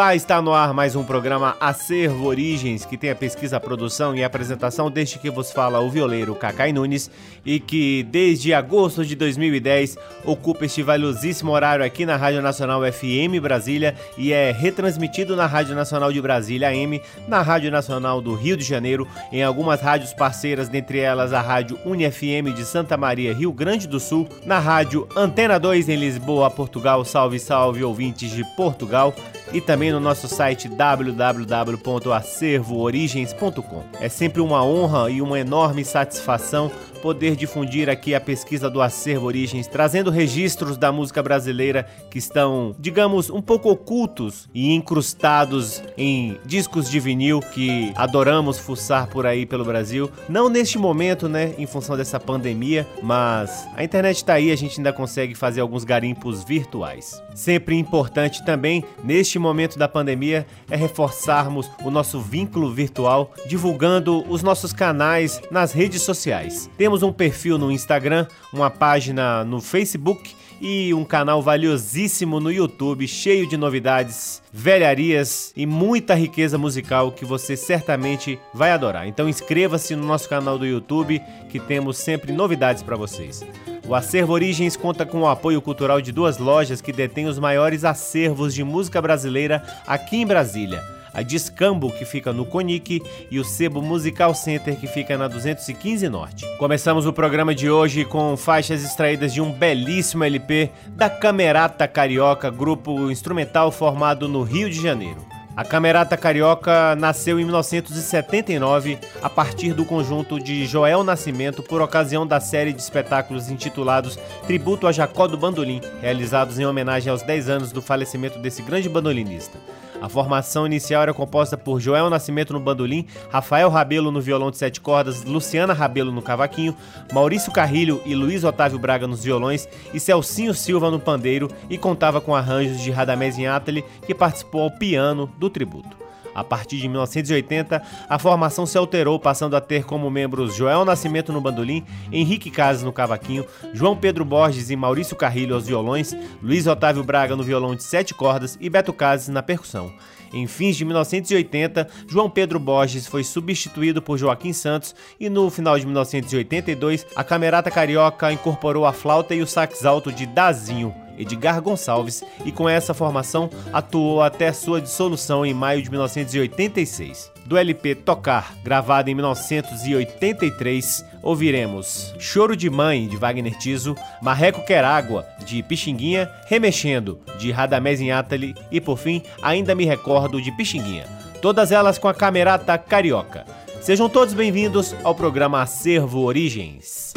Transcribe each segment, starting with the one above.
Olá, está no ar mais um programa Acervo Origens, que tem a pesquisa, a produção e a apresentação deste que vos fala o violeiro Cacai Nunes e que desde agosto de 2010 ocupa este valiosíssimo horário aqui na Rádio Nacional FM Brasília e é retransmitido na Rádio Nacional de Brasília AM, na Rádio Nacional do Rio de Janeiro, em algumas rádios parceiras, dentre elas a Rádio UniFM de Santa Maria, Rio Grande do Sul, na Rádio Antena 2 em Lisboa, Portugal, salve salve ouvintes de Portugal e também no nosso site www.acervoorigens.com. É sempre uma honra e uma enorme satisfação poder difundir aqui a pesquisa do Acervo Origens, trazendo registros da música brasileira que estão, digamos, um pouco ocultos e incrustados em discos de vinil que adoramos fuçar por aí pelo Brasil. Não neste momento, né, em função dessa pandemia, mas a internet está aí, a gente ainda consegue fazer alguns garimpos virtuais. Sempre importante também, neste momento da pandemia, é reforçarmos o nosso vínculo virtual, divulgando os nossos canais nas redes sociais. Temos temos um perfil no Instagram, uma página no Facebook e um canal valiosíssimo no YouTube, cheio de novidades, velharias e muita riqueza musical que você certamente vai adorar. Então inscreva-se no nosso canal do YouTube, que temos sempre novidades para vocês. O Acervo Origens conta com o apoio cultural de duas lojas que detêm os maiores acervos de música brasileira aqui em Brasília a Discambo, que fica no Conic, e o Sebo Musical Center, que fica na 215 Norte. Começamos o programa de hoje com faixas extraídas de um belíssimo LP da Camerata Carioca, grupo instrumental formado no Rio de Janeiro. A Camerata Carioca nasceu em 1979 a partir do conjunto de Joel Nascimento por ocasião da série de espetáculos intitulados Tributo a Jacó do Bandolim, realizados em homenagem aos 10 anos do falecimento desse grande bandolinista. A formação inicial era composta por Joel Nascimento no bandolim, Rafael Rabelo no violão de sete cordas, Luciana Rabelo no cavaquinho, Maurício Carrilho e Luiz Otávio Braga nos violões e Celcinho Silva no pandeiro e contava com arranjos de Radamés Inátali, que participou ao piano do tributo. A partir de 1980, a formação se alterou, passando a ter como membros Joel Nascimento no bandolim, Henrique Casas no cavaquinho, João Pedro Borges e Maurício Carrilho aos violões, Luiz Otávio Braga no violão de sete cordas e Beto Casas na percussão. Em fins de 1980, João Pedro Borges foi substituído por Joaquim Santos e no final de 1982, a Camerata Carioca incorporou a flauta e o sax alto de Dazinho. Edgar Gonçalves, e com essa formação atuou até sua dissolução em maio de 1986. Do LP Tocar, gravado em 1983, ouviremos Choro de Mãe, de Wagner Tiso, Marreco Quer Água, de Pixinguinha, Remexendo, de Radamés Inátali e, por fim, Ainda Me Recordo, de Pixinguinha. Todas elas com a Camerata Carioca. Sejam todos bem-vindos ao programa Acervo Origens.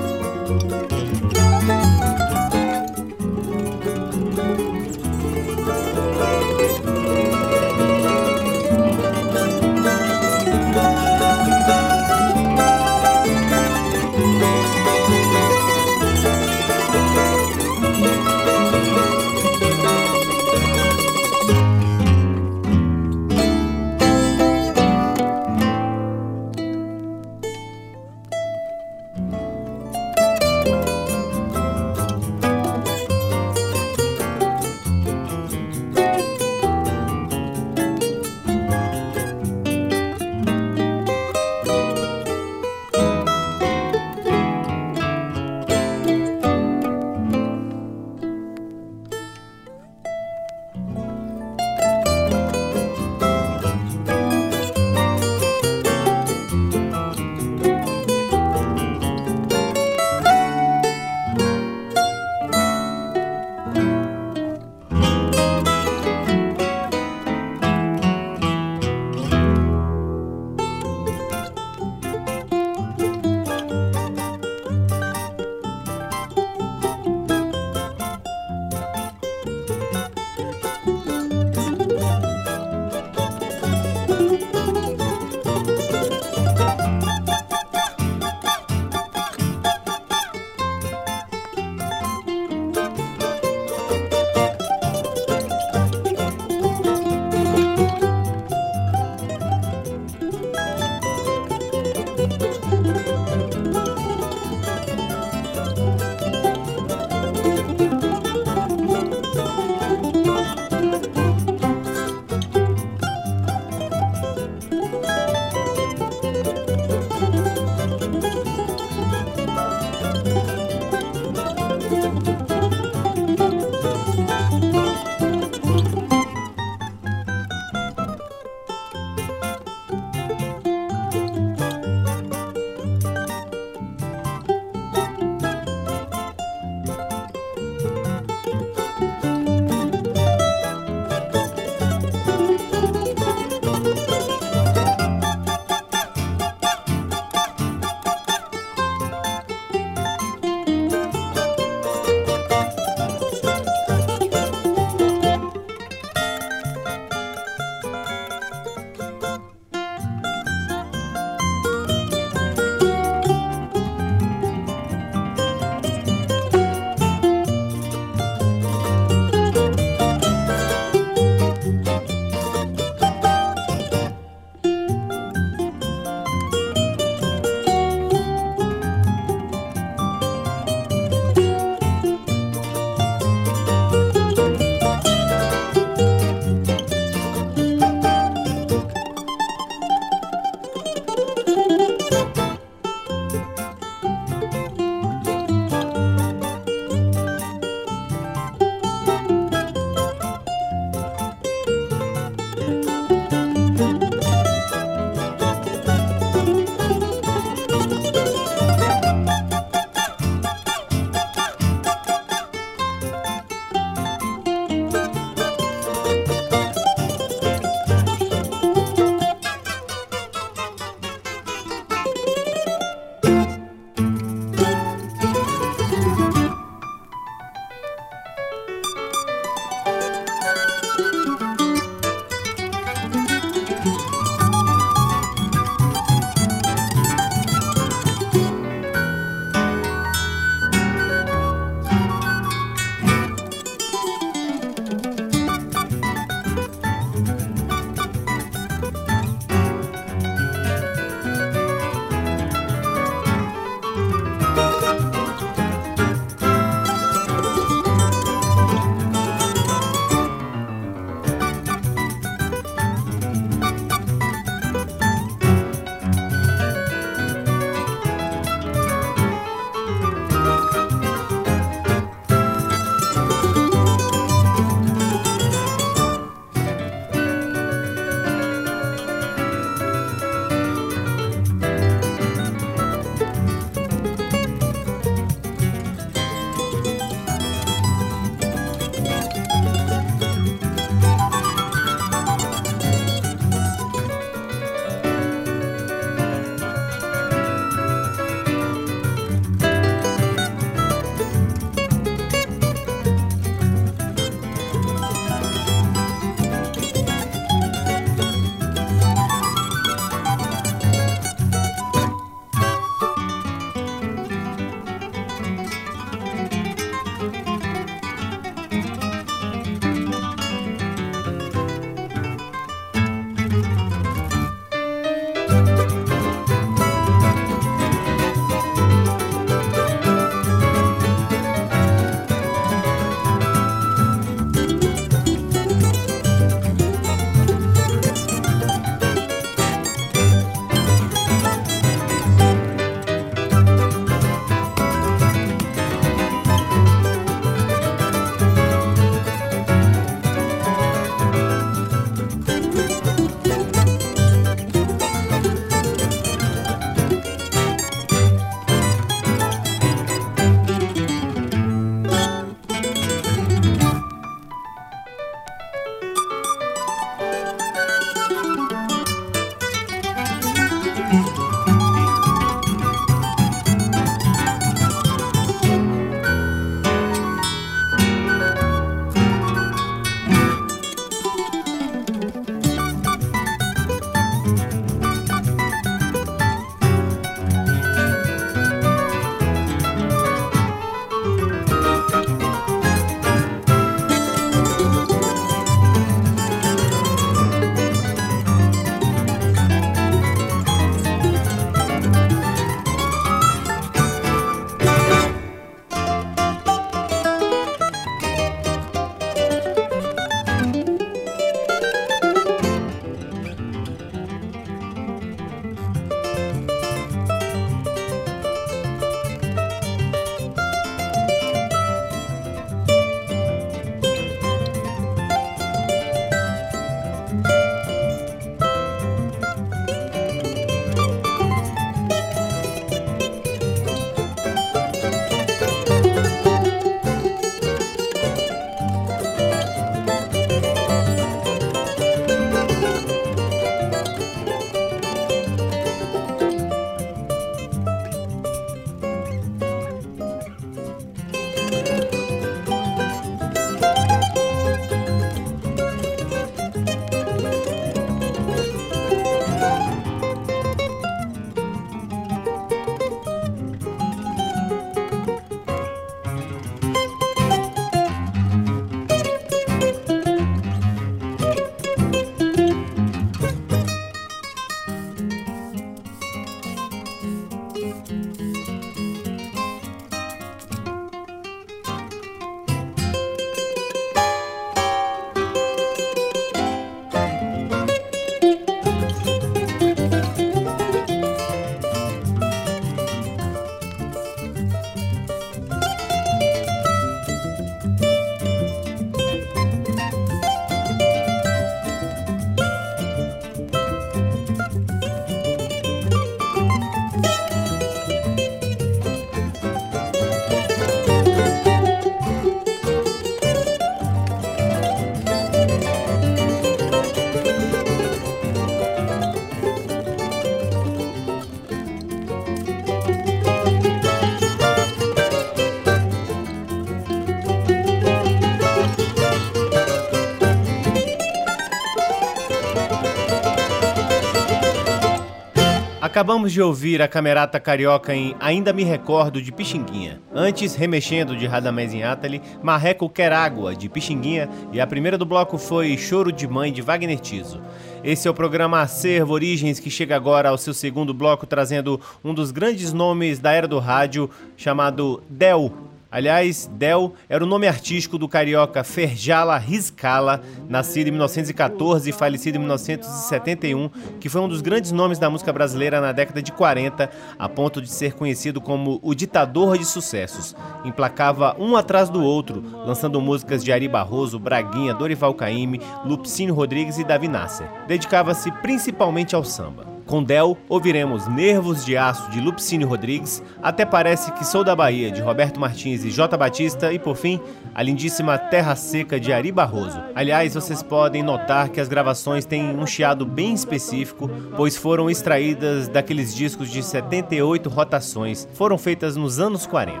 Acabamos de ouvir a camerata carioca em Ainda Me Recordo de Pixinguinha. Antes, Remexendo de Radamés em Atali, Marreco Quer Água de Pixinguinha e a primeira do bloco foi Choro de Mãe de Wagner Tiso. Esse é o programa Acervo Origens que chega agora ao seu segundo bloco trazendo um dos grandes nomes da era do rádio chamado Del, Aliás, Del era o nome artístico do carioca Ferjala Rizkala, nascido em 1914 e falecido em 1971, que foi um dos grandes nomes da música brasileira na década de 40, a ponto de ser conhecido como o ditador de sucessos. Emplacava um atrás do outro, lançando músicas de Ari Barroso, Braguinha, Dorival Caymmi, Lupicínio Rodrigues e Davi Nasser. Dedicava-se principalmente ao samba. Com Del, ouviremos Nervos de Aço de Lupicínio Rodrigues, Até Parece que Sou da Bahia de Roberto Martins e J. Batista e, por fim, a lindíssima Terra Seca de Ari Barroso. Aliás, vocês podem notar que as gravações têm um chiado bem específico, pois foram extraídas daqueles discos de 78 rotações, foram feitas nos anos 40.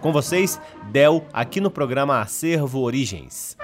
Com vocês, Del, aqui no programa Acervo Origens.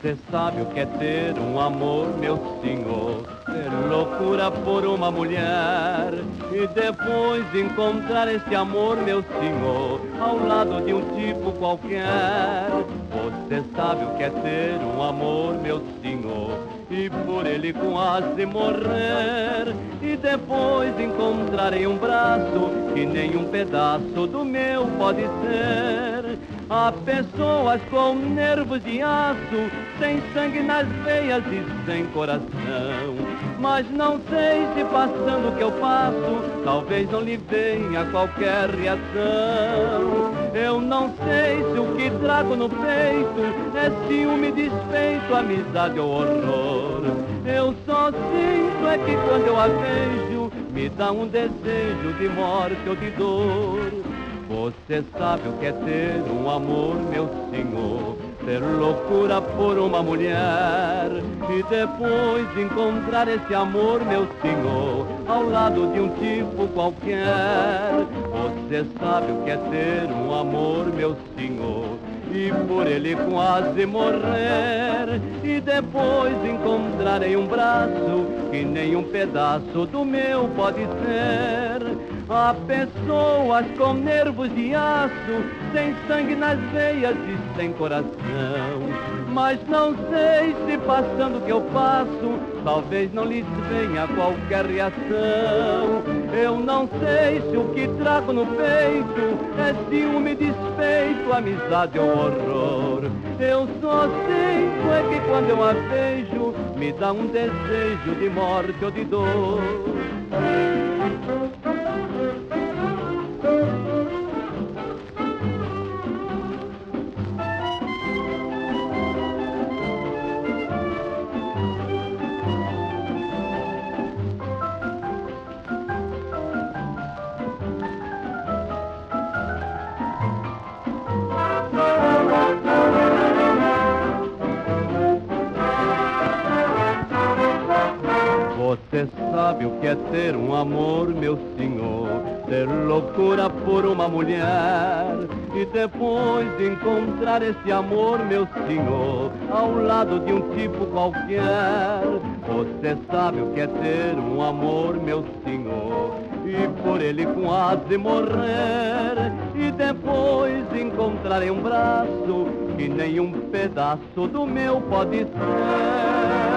Você sabe o que é ter um amor, meu senhor? Ter loucura por uma mulher e depois encontrar esse amor, meu senhor, ao lado de um tipo qualquer. Você sabe o que é ter um amor, meu senhor, e por ele quase morrer e depois encontrar em um braço que nem um pedaço do meu pode ser. Há pessoas com nervos de aço, sem sangue nas veias e sem coração. Mas não sei se passando o que eu passo, talvez não lhe venha qualquer reação. Eu não sei se o que trago no peito é ciúme, despeito, amizade ou horror. Eu só sinto é que quando eu a vejo, me dá um desejo de morte ou de dor. Você sabe o que é ter um amor, meu senhor, ter loucura por uma mulher e depois encontrar esse amor, meu senhor, ao lado de um tipo qualquer. Você sabe o que é ter um amor, meu senhor, e por ele quase morrer e depois encontrar em um braço que nem um pedaço do meu pode ser. Há pessoas com nervos de aço, sem sangue nas veias e sem coração. Mas não sei se passando o que eu passo, talvez não lhes venha qualquer reação. Eu não sei se o que trago no peito é ciúme, despeito, amizade ou horror. Eu só sinto é que quando eu a vejo, me dá um desejo de morte ou de dor. Ter um amor, meu senhor, ter loucura por uma mulher e depois encontrar esse amor, meu senhor, ao lado de um tipo qualquer. Você sabe o que é ter um amor, meu senhor, e por ele quase morrer e depois encontrar em um braço que nenhum pedaço do meu pode ser.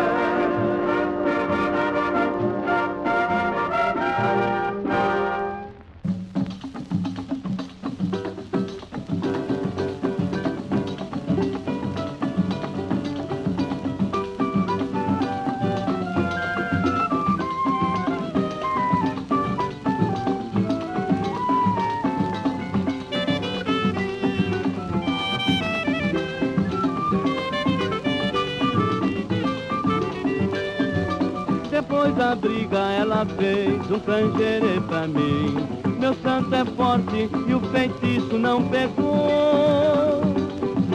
Fez um canjerê pra mim. Meu santo é forte e o feitiço não pegou.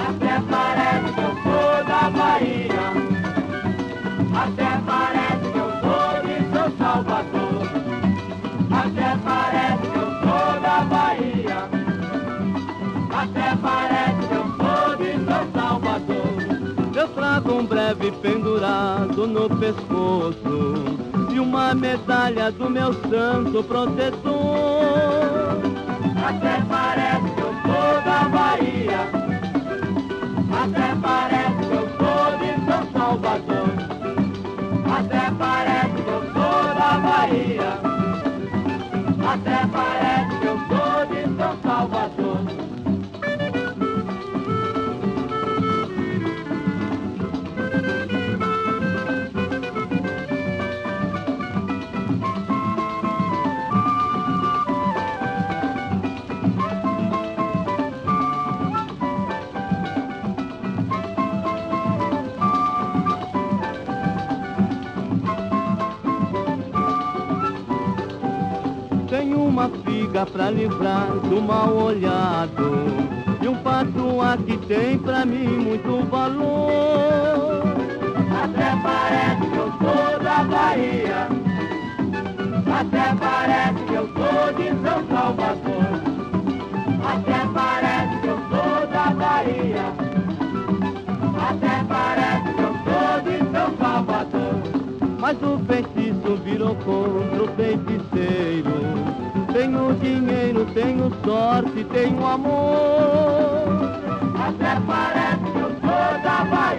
Até parece que eu sou da Bahia. Até parece que eu sou de São Salvador. Até parece que eu sou da Bahia. Até parece que eu sou de São Salvador. eu trago um breve pendurado no pescoço e uma medalha do meu santo protetor. Até parece que eu sou da Bahia, até parece que eu sou de São Salvador, até parece que eu sou da Bahia, até parece que eu sou de São Salvador. Figa pra livrar do mal olhado E um patroa que tem pra mim muito valor. Até parece que eu sou da Bahia. Até parece que eu sou de São Salvador. Até parece que eu sou da Bahia. Até parece que eu sou de São Salvador. Mas o feitiço virou contra o feiticeiro tenho dinheiro, tenho sorte, tenho amor. Até parece que eu sou da Bahia.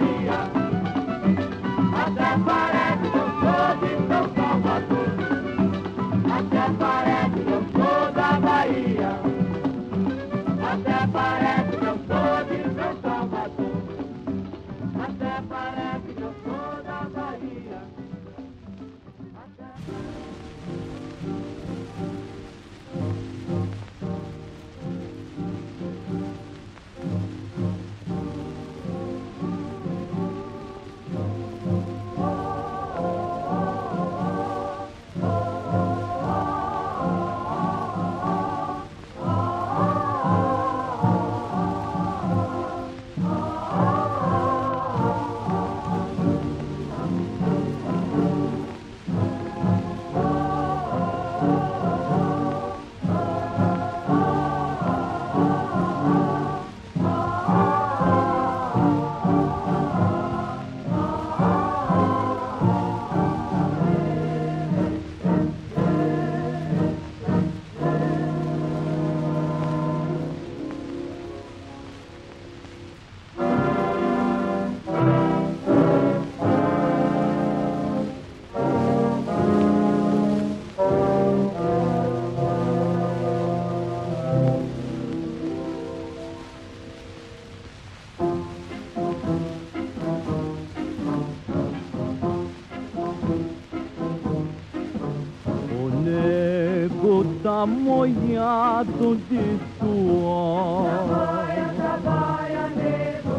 Molhado de suor. Trabalha, trabalha, nego.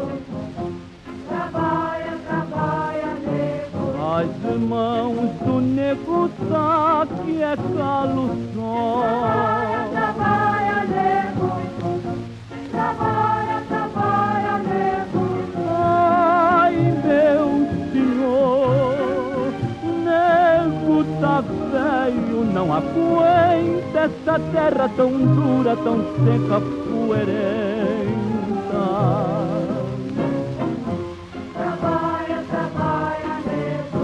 Trabalha, trabalha, nego. As mãos do nego tá que é calo só. Trabalha, trabalha, nego. Trabalha, trabalha, nego. Ai, meu senhor, nego tá não aguenta dessa terra tão dura, tão seca, poeirenta. Trabalha, trabalha, nego.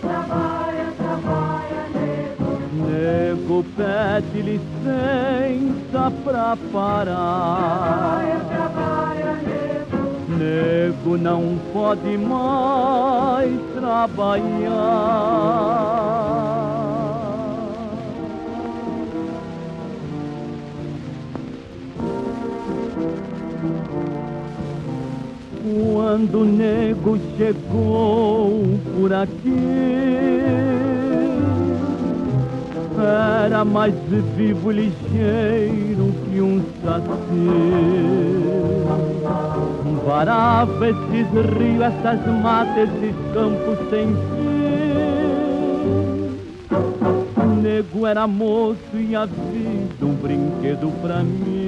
Trabalha, trabalha, nego. Nego pede licença pra parar. Trabalha, trabalha, nego. Nego não pode mais trabalhar. Quando o nego chegou por aqui Era mais vivo ligeiro que um saci. Varava esses rios, essas matas, esses campos sem fim. O nego era moço e a vida um brinquedo pra mim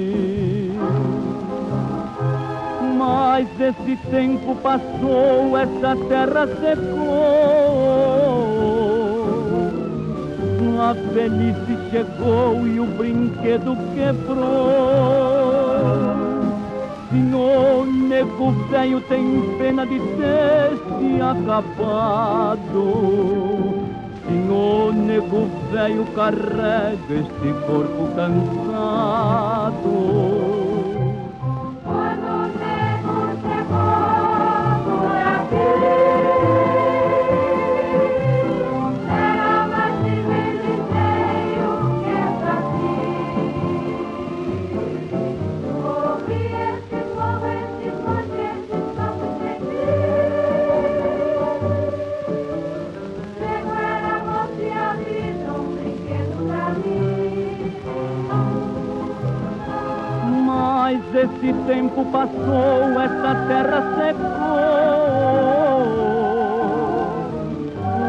mas esse tempo passou, essa terra secou. A velhice chegou e o brinquedo quebrou. Senhor, nego velho tem pena de ter se acabado. Senhor, nego velho carrega este corpo cansado. Passou, essa terra secou.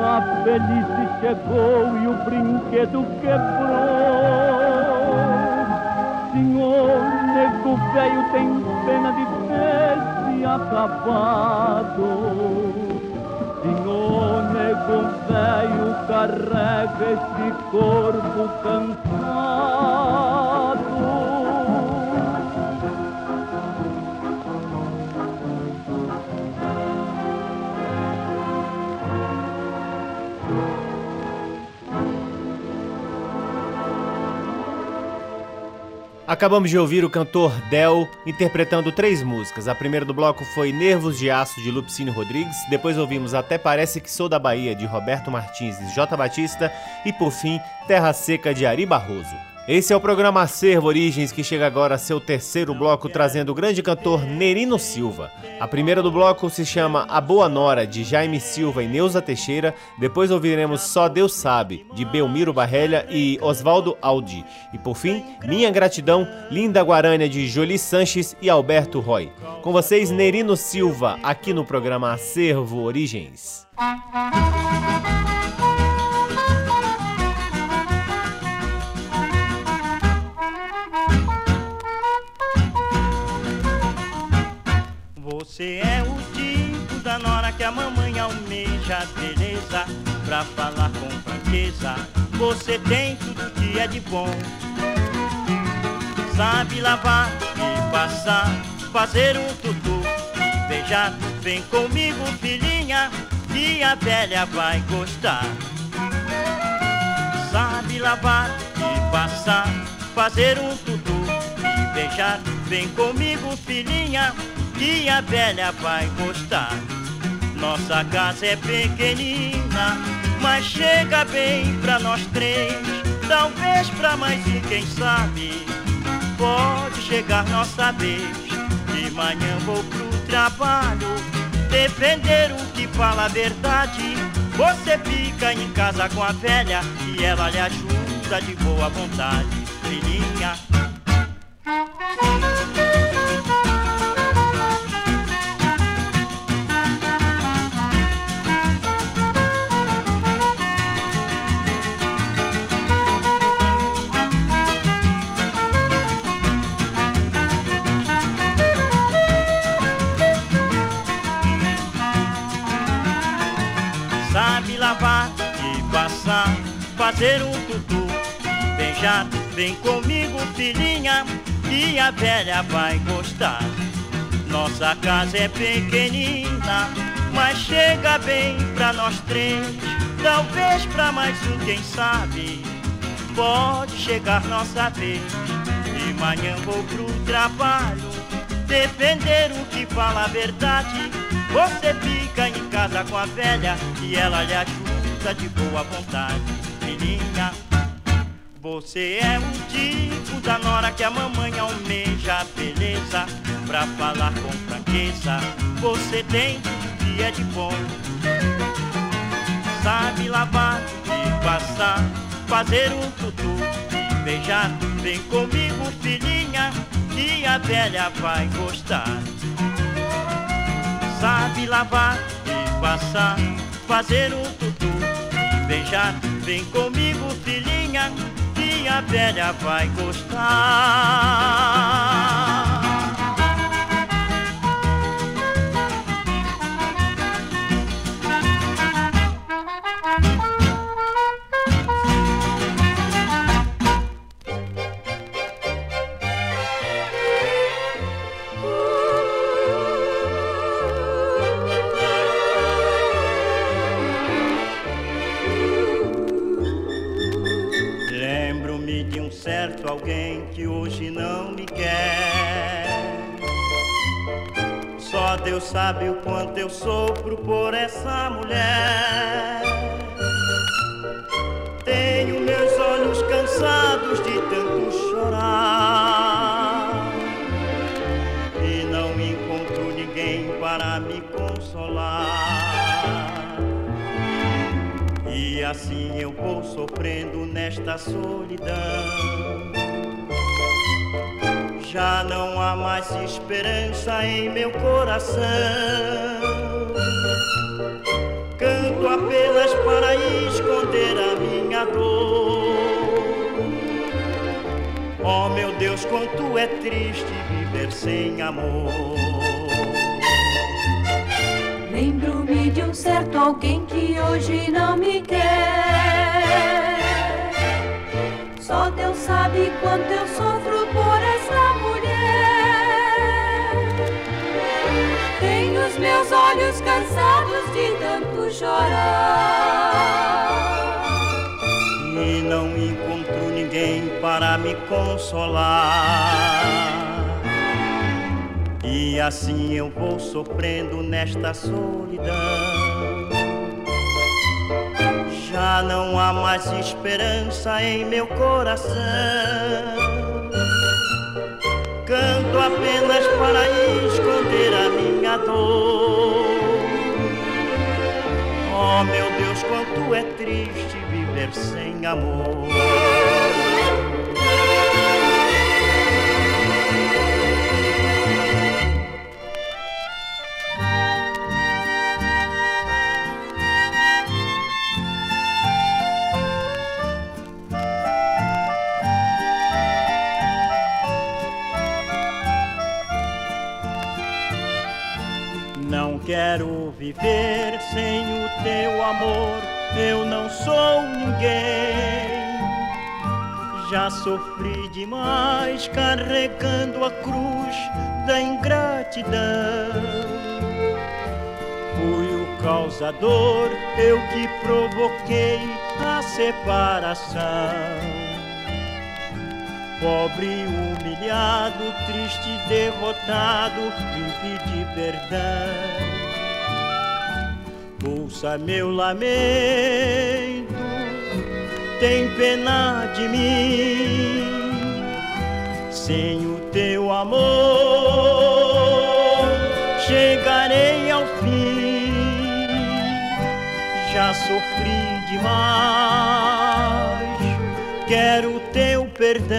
A velhice chegou e o brinquedo quebrou. Senhor, nego velho tem pena de ver se acabado. Senhor, nego velho carrega esse corpo cansado. Acabamos de ouvir o cantor Del interpretando três músicas. A primeira do bloco foi Nervos de Aço de Lupicínio Rodrigues, depois ouvimos Até Parece que Sou da Bahia de Roberto Martins e J Batista e por fim Terra Seca de Ari Barroso. Esse é o programa Acervo Origens que chega agora a seu terceiro bloco trazendo o grande cantor Nerino Silva. A primeira do bloco se chama A Boa Nora de Jaime Silva e Neuza Teixeira. Depois ouviremos Só Deus Sabe de Belmiro Barrelha e Oswaldo Aldi. E por fim, Minha Gratidão, Linda Guarânia de Jolie Sanches e Alberto Roy. Com vocês, Nerino Silva, aqui no programa Acervo Origens. Você é o tipo da nora que a mamãe almeja beleza? Pra falar com franqueza Você tem tudo que é de bom. Sabe lavar e passar Fazer um tutu. E beijar Vem comigo filhinha Que a velha vai gostar. Sabe lavar e passar Fazer um tutu. E beijar Vem comigo filhinha que a velha vai gostar. Nossa casa é pequenina, mas chega bem pra nós três. Talvez pra mais um, quem sabe, pode chegar nossa vez. De manhã vou pro trabalho, defender o que fala a verdade. Você fica em casa com a velha e ela lhe ajuda de boa vontade, filhinha. Fazer um tutu. Beijar, vem comigo filhinha Que a velha vai gostar. Nossa casa é pequenina Mas chega bem pra nós três. Talvez pra mais um, quem sabe Pode chegar nossa vez. De manhã vou pro trabalho Defender o que fala a verdade. Você fica em casa com a velha E ela lhe ajuda de boa vontade filhinha. Você é um tipo da nora que a mamãe almeja beleza? Pra falar com franqueza Você tem que é de bom. Sabe lavar e passar Fazer um tutu e beijar. Vem comigo filhinha Que a velha vai gostar. Sabe lavar e passar Fazer um tutu beijar Vem comigo, filhinha, que a velha vai gostar. Deus sabe o quanto eu sofro por essa mulher. Tenho meus olhos cansados de tanto chorar e não encontro ninguém para me consolar. E assim eu vou sofrendo nesta solidão. Já não há mais esperança em meu coração. Canto apenas para esconder a minha dor. Oh meu Deus, quanto é triste viver sem amor. Lembro-me de um certo alguém que hoje não me quer. Só Deus sabe quanto eu sofro por essa chorar. E não encontro ninguém para me consolar. E assim eu vou sofrendo nesta solidão. Já não há mais esperança em meu coração. Canto apenas para esconder a minha dor. Oh meu Deus, quanto é triste viver sem amor. Quero viver sem o teu amor, eu não sou ninguém. Já sofri demais carregando a cruz da ingratidão. Fui o causador, eu que provoquei a separação. Pobre, humilhado, triste, derrotado, vim pedir perdão. Ouça meu lamento, tem pena de mim. Sem o teu amor, chegarei ao fim. Já sofri demais, quero teu perdão.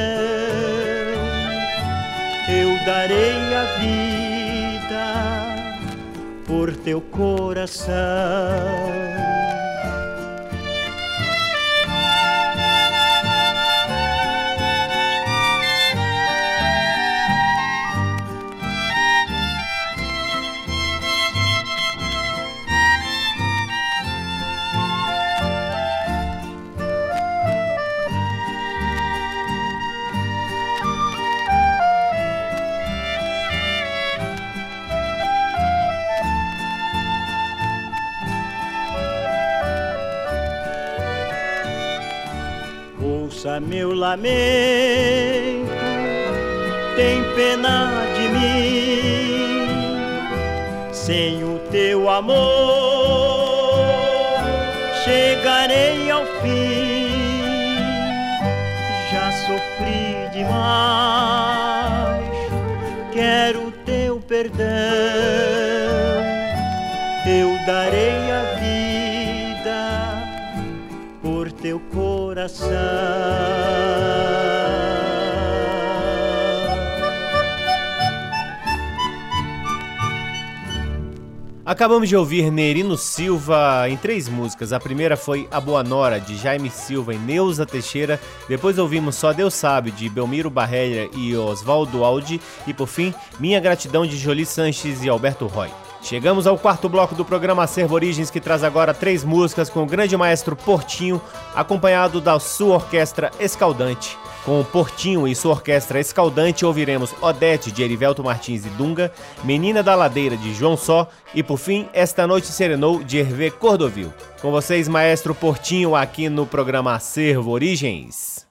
Eu darei a vida por teu coração. Meu lamento, tem pena de mim. Sem o teu amor, chegarei ao fim. Já sofri demais, quero teu perdão. Eu darei teu coração. Acabamos de ouvir Nerino Silva em três músicas. A primeira foi A Boa Nora, de Jaime Silva e Neuza Teixeira. Depois ouvimos Só Deus Sabe, de Belmiro Barreira e Oswaldo Aldi. E por fim, Minha Gratidão, de Jolie Sanches e Alberto Roy. Chegamos ao quarto bloco do programa Acervo Origens, que traz agora três músicas com o grande maestro Portinho, acompanhado da sua orquestra Escaldante. Com o Portinho e sua orquestra Escaldante, ouviremos Odete, de Erivelto Martins e Dunga, Menina da Ladeira, de João Só, e por fim, Esta Noite Serenou, de Hervé Cordovil. Com vocês, maestro Portinho, aqui no programa Acervo Origens.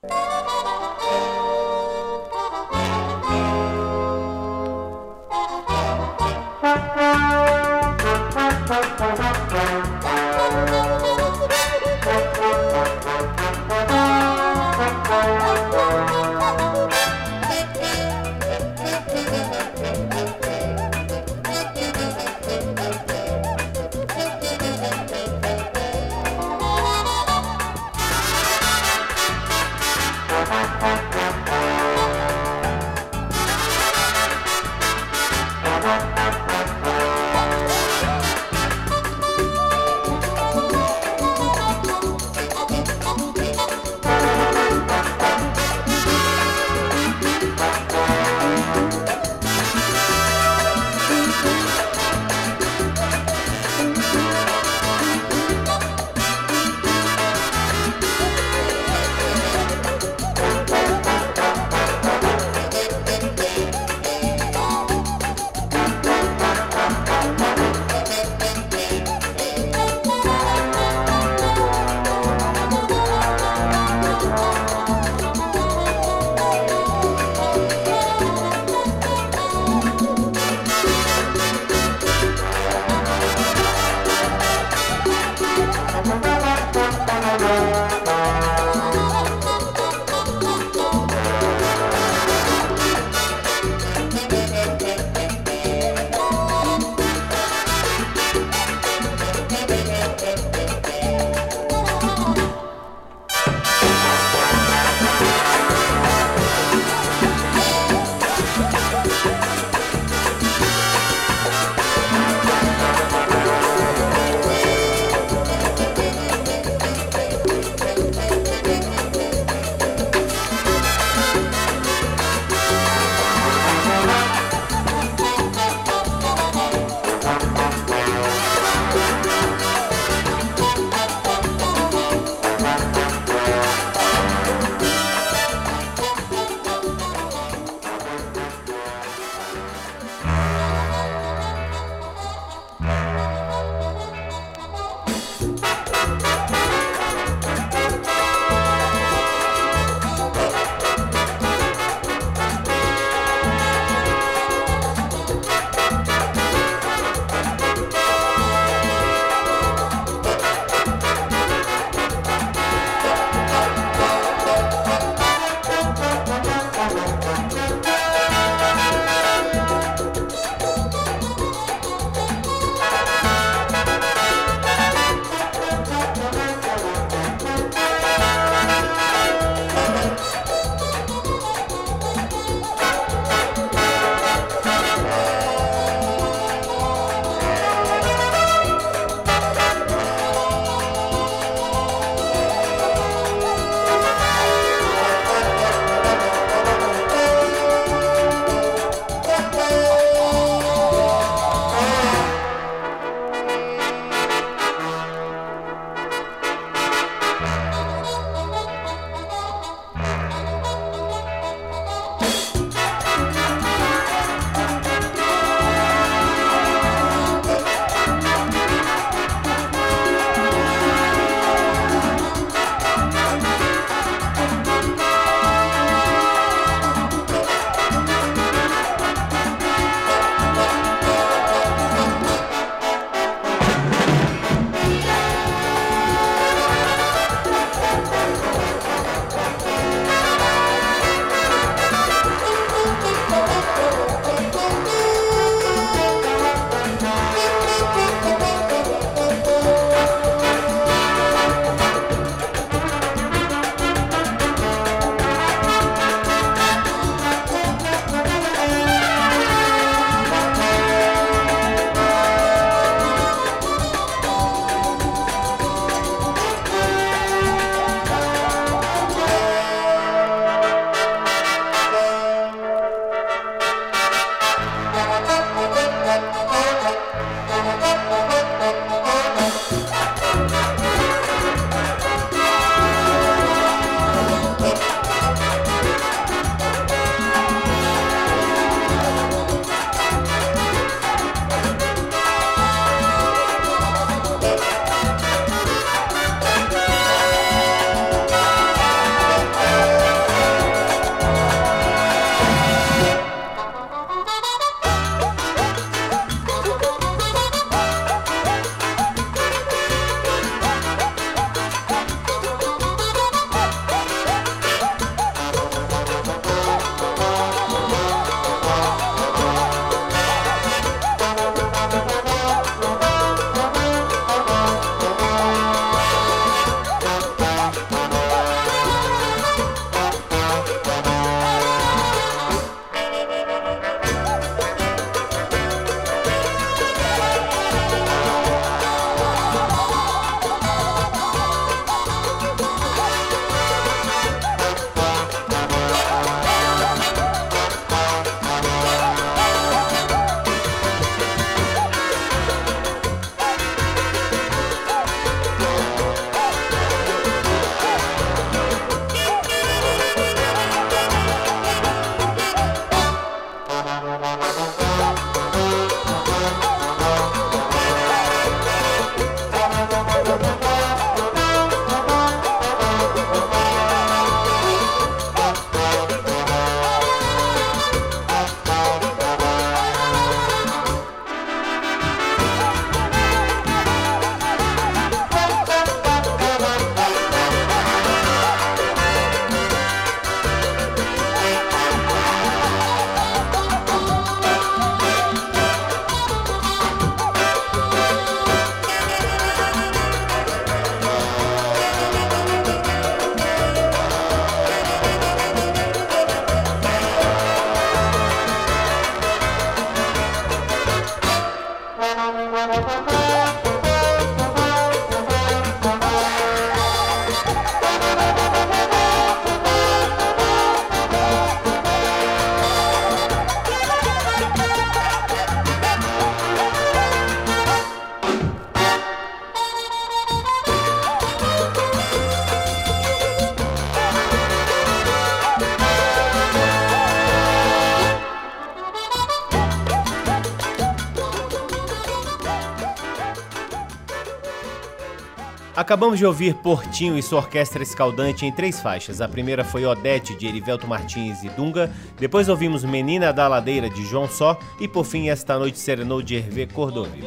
Acabamos de ouvir Portinho e sua orquestra escaldante em três faixas. A primeira foi Odete, de Erivelto Martins e Dunga. Depois ouvimos Menina da Ladeira, de João Só. E por fim, Esta Noite Serenou, de Hervé Cordovil.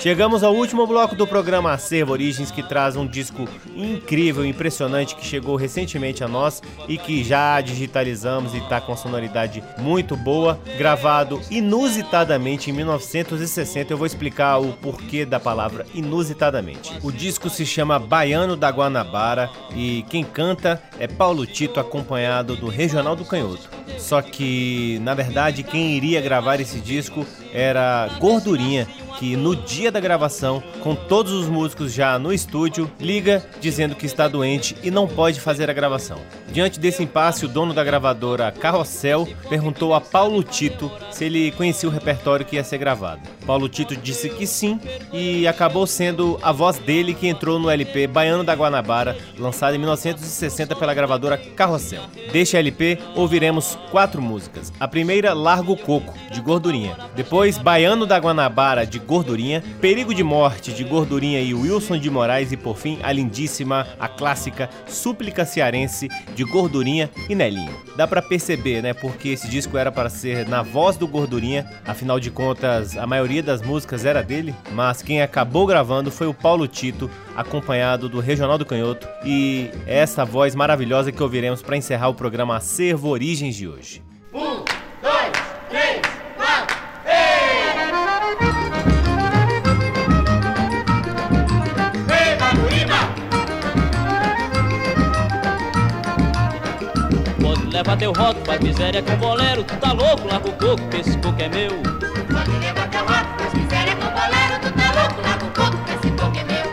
Chegamos ao último bloco do programa Acervo Origens, que traz um disco incrível, impressionante, que chegou recentemente a nós e que já digitalizamos e está com sonoridade muito boa, gravado inusitadamente em 1960. Eu vou explicar o porquê da palavra inusitadamente. O disco se chama Baiano da Guanabara e quem canta é Paulo Tito, acompanhado do Regional do Canhoto. Só que, na verdade, quem iria gravar esse disco era Gordurinha, que no dia da gravação, com todos os músicos já no estúdio, liga dizendo que está doente e não pode fazer a gravação. Diante desse impasse, o dono da gravadora Carrossel perguntou a Paulo Tito se ele conhecia o repertório que ia ser gravado. Paulo Tito disse que sim e acabou sendo a voz dele que entrou no LP Baiano da Guanabara, lançado em 1960 pela gravadora Carrossel. Deste LP ouviremos quatro músicas. A primeira, Largo Coco, de Gordurinha. Depois, Baiano da Guanabara, de Gordurinha, Perigo de Morte de Gordurinha e Wilson de Moraes e por fim a lindíssima, a clássica Súplica Cearense de Gordurinha e Nelinho. Dá para perceber, né, porque esse disco era para ser na voz do Gordurinha, afinal de contas a maioria das músicas era dele, mas quem acabou gravando foi o Paulo Tito, acompanhado do Regional do Canhoto e é essa voz maravilhosa que ouviremos para encerrar o programa Acervo Origens de hoje. Leva teu rodo, faz miséria com bolero. Tu tá louco, larga o coco, que esse coco é meu. Pode levar teu rodo, faz miséria com bolero. Tu tá louco, larga o coco, que esse coco é meu.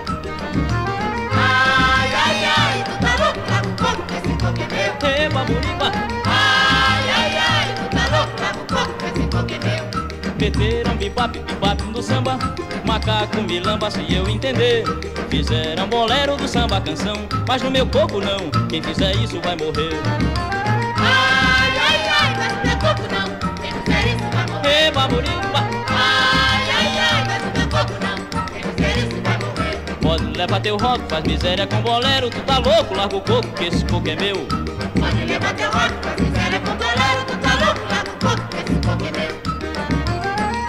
Ai, ai, ai, tu tá louco, larga o coco, que esse coco é meu. Eba, buriba. Ai, ai, ai, tu tá louco, larga o coco, que esse coco é meu. Meteram bibap, bibap no samba Macaco, milamba, se eu entender Fizeram bolero do samba canção Mas no meu coco não Quem fizer isso vai morrer Ei, baburiba. Ai, ai, ai, mas o meu corpo não. Quem fizer isso vai morrer. Pode levar teu rock, faz miséria com bolero. Tu tá louco, larga o coco, que esse coco é meu. Pode levar teu rock, faz miséria com bolero. Tu tá louco, larga o coco, que esse coco é meu.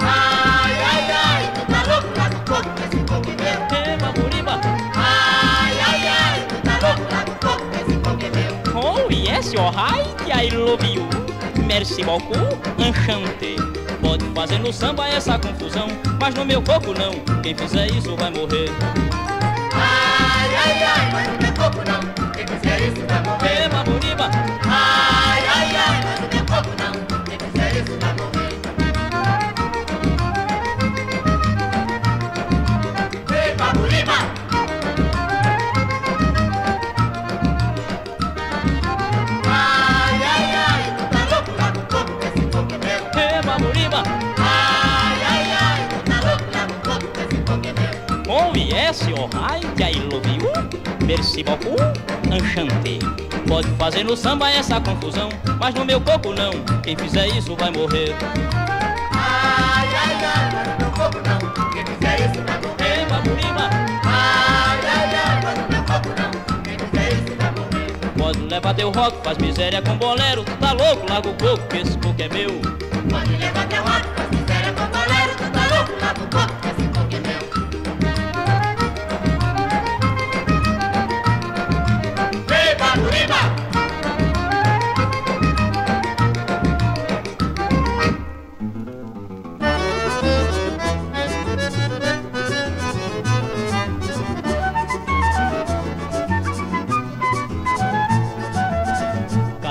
Ai, ai, ai, tu tá louco, larga o coco, que esse coco é meu. Ei, baburiba. Ai, ai, ai, tu tá louco, larga o coco, que esse coco é meu. Oh, yes, alright, I love you. Merci beaucoup, enchanté. Pode fazer no samba essa confusão, mas no meu coco não. Quem fizer isso vai morrer. Ai, ai, ai, mas no meu coco não. Quem fizer isso vai morrer. Eba, yes, oh hi, I love you, merci beaucoup, enchanté. Pode fazer no samba essa confusão, mas no meu coco não, quem fizer isso vai morrer. Ai, ai, ai, mas no meu coco não, quem fizer isso vai morrer. Baburiba. Ai, ai, ai, mas no meu coco não, quem fizer isso vai morrer. Pode levar teu rock, faz miséria com bolero, tu tá louco, larga o coco, que esse coco é meu. Pode levar teu rock,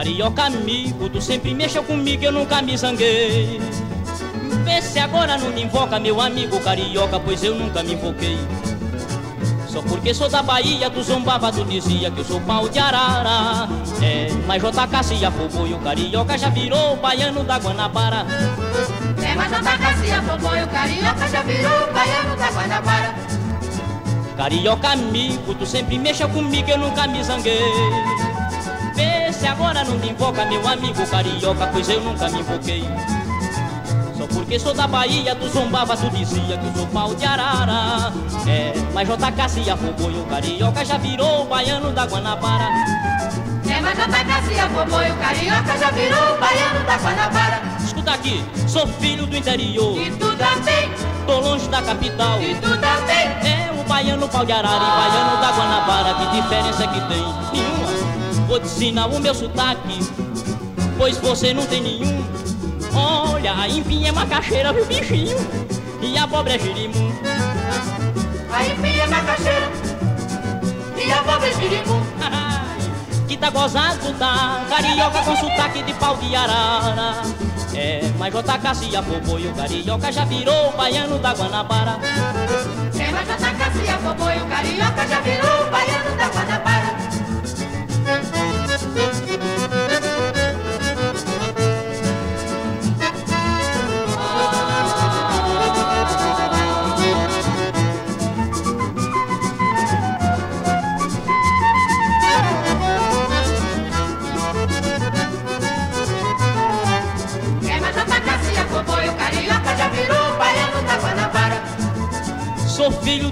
Carioca amigo, tu sempre mexeu comigo, eu nunca me zanguei. Vê se agora não me invoca, meu amigo carioca, pois eu nunca me invoquei. Só porque sou da Bahia, tu zombava, tu dizia que eu sou pau de arara. É, mas JK se afobou e o carioca já virou o baiano da Guanabara. É, mas JK se afobou e o carioca já virou o baiano da Guanabara. Carioca amigo, tu sempre mexa comigo, eu nunca me zanguei. Se agora não me invoca, meu amigo carioca, pois eu nunca me invoquei. Só porque sou da Bahia, tu zombava, tu dizia que eu sou pau de arara. É, mas JK se afobou e o carioca já virou o baiano da Guanabara. É, mas JK se afobou e o carioca já virou o baiano da Guanabara. Escuta aqui, sou filho do interior, E tu também, tô longe da capital. e tu também. É o baiano pau de arara e baiano da Guanabara, que diferença é que tem? Nenhuma. Vou te ensinar o meu sotaque, pois você não tem nenhum. Olha, a empinha é macaxeira, viu bichinho? E a pobre é girimum. Aí vinha macaxeira e a pobre girimum. que tá gozado, tá? Carioca com sotaque de pau de arara. É, mas JK se afobou e o carioca já virou o baiano da Guanabara. É, mas JK se afobou e o carioca já virou o baiano da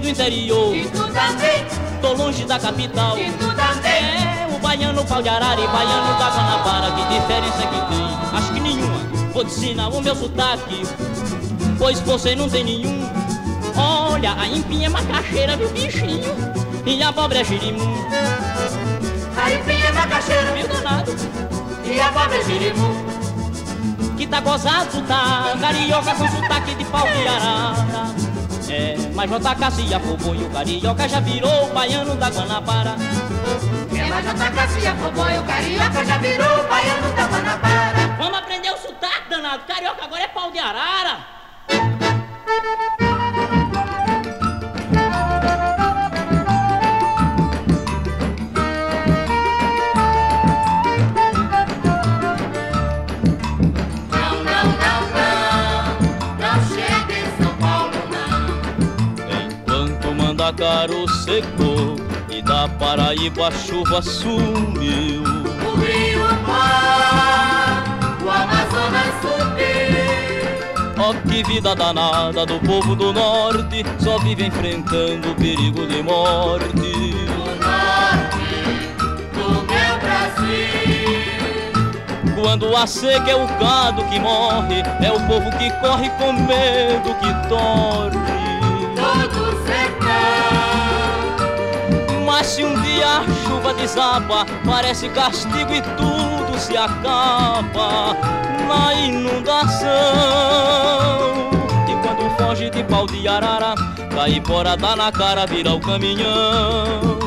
do interior, tô longe da capital. É o baiano pau de arara e baiano da Guanabara, que diferença é que tem? Acho que nenhuma. Vou te ensinar o meu sotaque, pois você não tem nenhum. Olha, a empinha é macaxeira, viu bichinho? E a pobre é girimum, Aí vinha macaxeira viu danado? e a pobre girimum. Que tá gozado, tá? Carioca com sotaque de pau de arara. É, mas JK se afobou e o carioca já virou o baiano da Guanabara. É, mas JK se afobou e o carioca já virou o baiano da Guanabara. Vamos aprender o sotaque, danado. Carioca agora é pau de arara. Mandacaro secou e da Paraíba a chuva sumiu. O rio Mar, o Amazonas subiu. Ó que vida danada do povo do norte, só vive enfrentando o perigo de morte. O norte do meu Brasil. Quando a seca é o gado que morre, é o povo que corre com medo que torre. Se um dia a chuva desaba, parece castigo e tudo se acaba na inundação. E quando foge de pau de arara, caipora dá na cara, vira o caminhão.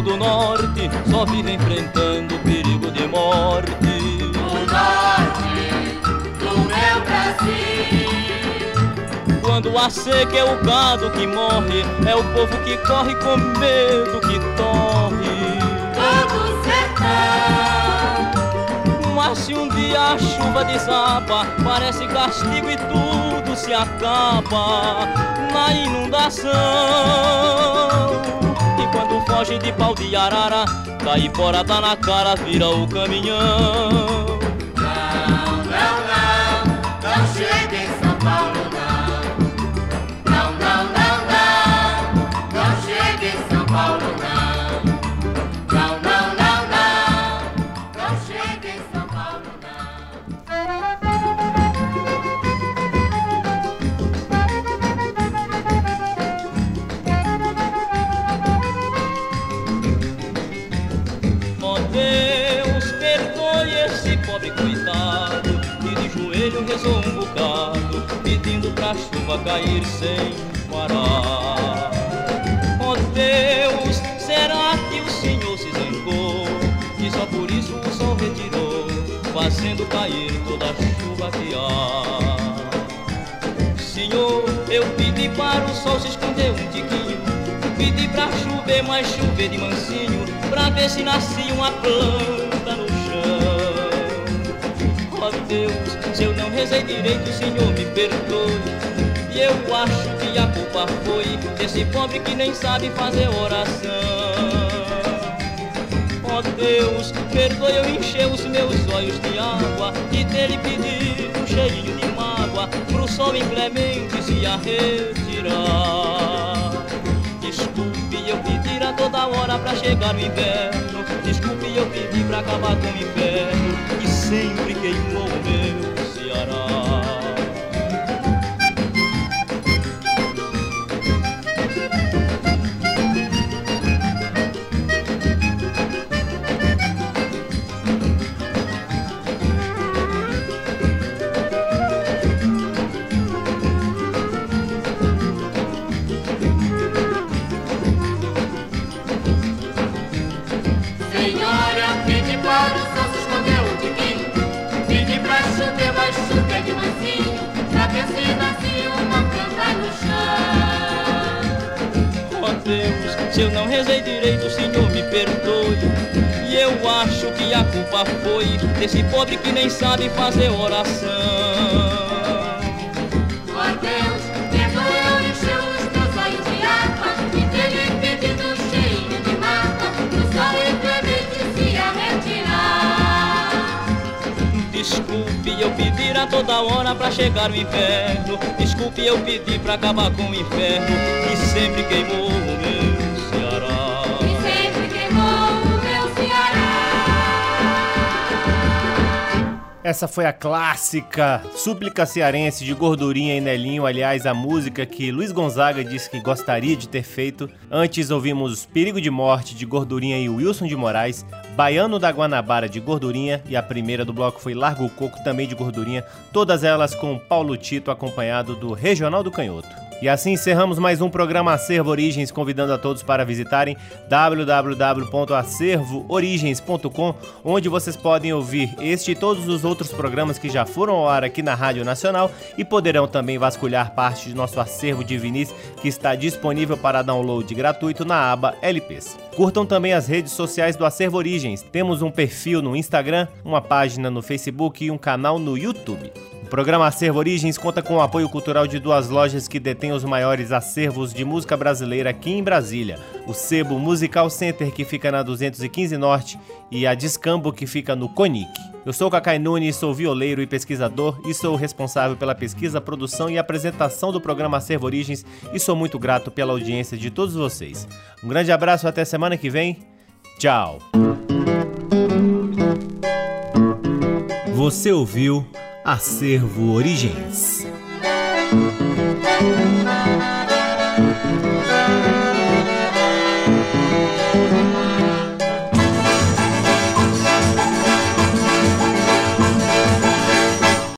Povo do norte, só vive enfrentando o perigo de morte. O norte do meu Brasil. Quando a seca é o gado que morre, é o povo que corre com medo que torre. Todo sertão, Mas se um dia a chuva desaba, parece castigo e tudo se acaba na inundação. E foge de pau de arara, caipora dá na cara, vira o caminhão. não, não, não, não chega em São Paulo, não. Não, não, não, não, não chega em São Paulo, chuva cair sem parar Ó Deus, será que o Senhor se zangou E só por isso o sol retirou Fazendo cair toda a chuva que há Senhor, eu pedi para o sol se esconder um tiquinho pedi pra chover, mas chover de mansinho, pra ver se nascia uma planta no chão. Oh Deus, se eu não rezei direito, Senhor me perdoe. E eu acho que a culpa foi desse pobre que nem sabe fazer oração. Oh Deus, perdoe eu encher os meus olhos de água e dele pedir um cheirinho de mágoa pro sol inclemente se a retirar. Desculpe eu pedir a toda hora pra chegar no inverno. Desculpe eu pedir pra acabar com o inferno que sempre queimou o meu Ceará. Deus, se eu não rezei direito, o Senhor me perdoe. E eu acho que a culpa foi desse pobre que nem sabe fazer oração. Desculpe eu pedir a toda hora pra chegar no inferno. Desculpe eu pedir pra acabar com o inferno que sempre queimou o meu Essa foi a clássica Súplica Cearense de Gordurinha e Nelinho, aliás, a música que Luiz Gonzaga disse que gostaria de ter feito. Antes ouvimos Perigo de Morte de Gordurinha e Wilson de Moraes, Baiano da Guanabara de Gordurinha e a primeira do bloco foi Largo Coco também de Gordurinha, todas elas com Paulo Tito acompanhado do Regional do Canhoto. E assim encerramos mais um programa Acervo Origens, convidando a todos para visitarem www.acervoorigens.com, onde vocês podem ouvir este e todos os outros programas que já foram ao ar aqui na Rádio Nacional e poderão também vasculhar parte de nosso acervo de vinis que está disponível para download gratuito na aba LPs. Curtam também as redes sociais do Acervo Origens. Temos um perfil no Instagram, uma página no Facebook e um canal no YouTube. Programa Acervo Origens conta com o apoio cultural de duas lojas que detêm os maiores acervos de música brasileira aqui em Brasília. O Sebo Musical Center, que fica na 215 Norte, e a Discambo, que fica no Conic. Eu sou Cacai Nunes, sou violeiro e pesquisador e sou responsável pela pesquisa, produção e apresentação do programa Acervo Origens e sou muito grato pela audiência de todos vocês. Um grande abraço, até semana que vem. Tchau! Você ouviu Acervo Origens. Música